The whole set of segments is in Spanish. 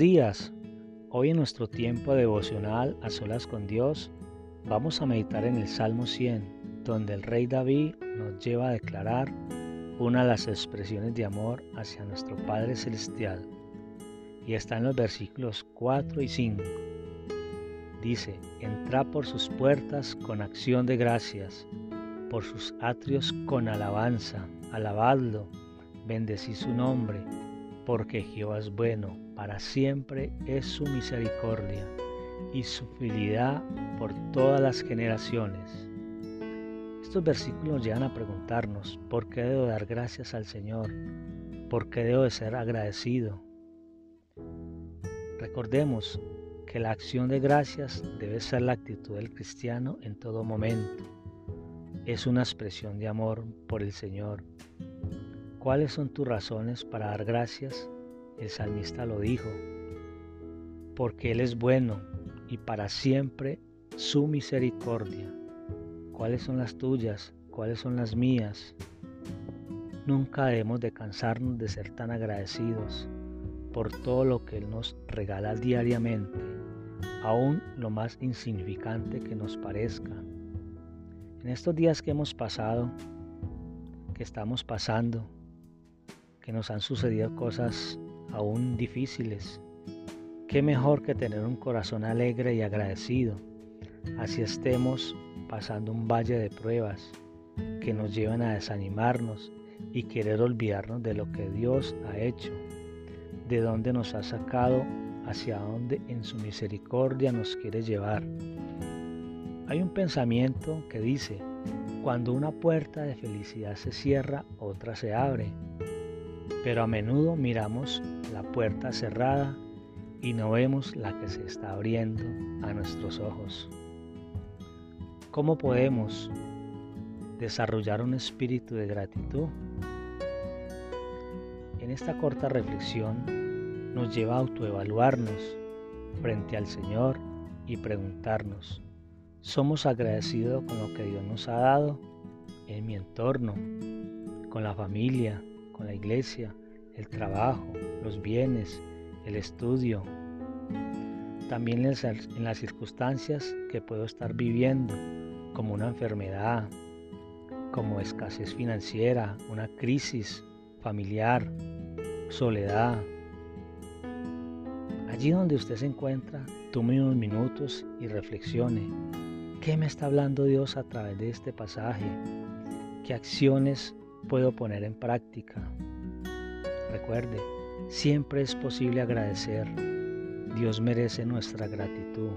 días. Hoy en nuestro tiempo devocional a solas con Dios, vamos a meditar en el Salmo 100, donde el rey David nos lleva a declarar una de las expresiones de amor hacia nuestro Padre Celestial. Y está en los versículos 4 y 5. Dice, entra por sus puertas con acción de gracias, por sus atrios con alabanza, alabadlo, bendecí su nombre porque Jehová es bueno, para siempre es su misericordia y su fidelidad por todas las generaciones. Estos versículos llegan a preguntarnos, ¿por qué debo dar gracias al Señor? ¿Por qué debo de ser agradecido? Recordemos que la acción de gracias debe ser la actitud del cristiano en todo momento. Es una expresión de amor por el Señor ¿Cuáles son tus razones para dar gracias? El salmista lo dijo, porque Él es bueno y para siempre su misericordia. ¿Cuáles son las tuyas? ¿Cuáles son las mías? Nunca debemos de cansarnos de ser tan agradecidos por todo lo que Él nos regala diariamente, aún lo más insignificante que nos parezca. En estos días que hemos pasado, que estamos pasando, que nos han sucedido cosas aún difíciles. Qué mejor que tener un corazón alegre y agradecido, así estemos pasando un valle de pruebas que nos llevan a desanimarnos y querer olvidarnos de lo que Dios ha hecho, de dónde nos ha sacado, hacia dónde en su misericordia nos quiere llevar. Hay un pensamiento que dice, cuando una puerta de felicidad se cierra, otra se abre pero a menudo miramos la puerta cerrada y no vemos la que se está abriendo a nuestros ojos. ¿Cómo podemos desarrollar un espíritu de gratitud? En esta corta reflexión nos lleva a autoevaluarnos frente al Señor y preguntarnos, ¿somos agradecidos con lo que Dios nos ha dado en mi entorno, con la familia, la iglesia, el trabajo, los bienes, el estudio, también en las circunstancias que puedo estar viviendo, como una enfermedad, como escasez financiera, una crisis familiar, soledad. Allí donde usted se encuentra, tome unos minutos y reflexione. ¿Qué me está hablando Dios a través de este pasaje? ¿Qué acciones puedo poner en práctica. Recuerde, siempre es posible agradecer. Dios merece nuestra gratitud.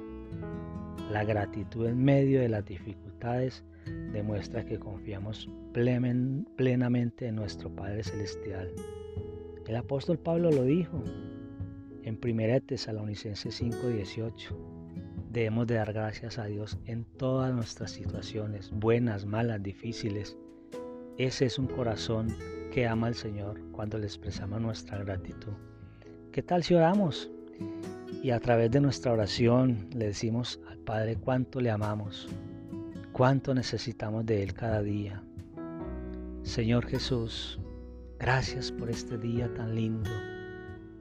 La gratitud en medio de las dificultades demuestra que confiamos plenamente en nuestro Padre Celestial. El apóstol Pablo lo dijo en 1 Tesalonicenses 5:18. Debemos de dar gracias a Dios en todas nuestras situaciones, buenas, malas, difíciles, ese es un corazón que ama al Señor cuando le expresamos nuestra gratitud. ¿Qué tal si oramos? Y a través de nuestra oración le decimos al Padre cuánto le amamos, cuánto necesitamos de Él cada día. Señor Jesús, gracias por este día tan lindo,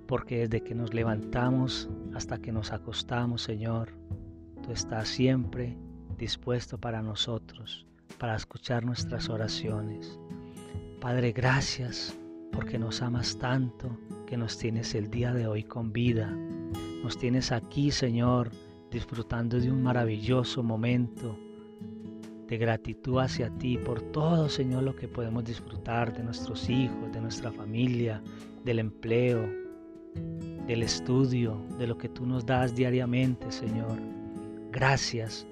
porque desde que nos levantamos hasta que nos acostamos, Señor, tú estás siempre dispuesto para nosotros para escuchar nuestras oraciones. Padre, gracias porque nos amas tanto que nos tienes el día de hoy con vida. Nos tienes aquí, Señor, disfrutando de un maravilloso momento de gratitud hacia ti por todo, Señor, lo que podemos disfrutar de nuestros hijos, de nuestra familia, del empleo, del estudio, de lo que tú nos das diariamente, Señor. Gracias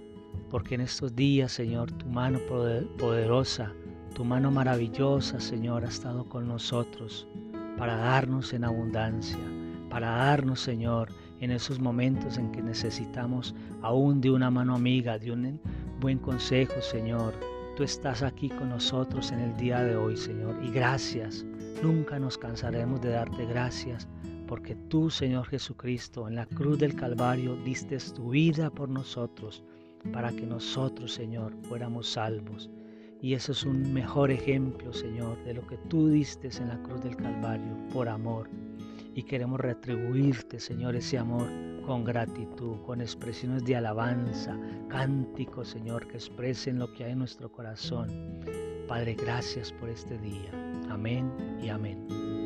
porque en estos días, Señor, tu mano poderosa, tu mano maravillosa, Señor, ha estado con nosotros para darnos en abundancia, para darnos, Señor, en esos momentos en que necesitamos aún de una mano amiga, de un buen consejo, Señor. Tú estás aquí con nosotros en el día de hoy, Señor, y gracias. Nunca nos cansaremos de darte gracias, porque tú, Señor Jesucristo, en la cruz del Calvario diste tu vida por nosotros para que nosotros, Señor, fuéramos salvos. Y eso es un mejor ejemplo, Señor, de lo que tú diste en la cruz del Calvario por amor. y queremos retribuirte, Señor, ese amor con gratitud, con expresiones de alabanza, cánticos, Señor, que expresen lo que hay en nuestro corazón. Padre, gracias por este día. Amén y amén.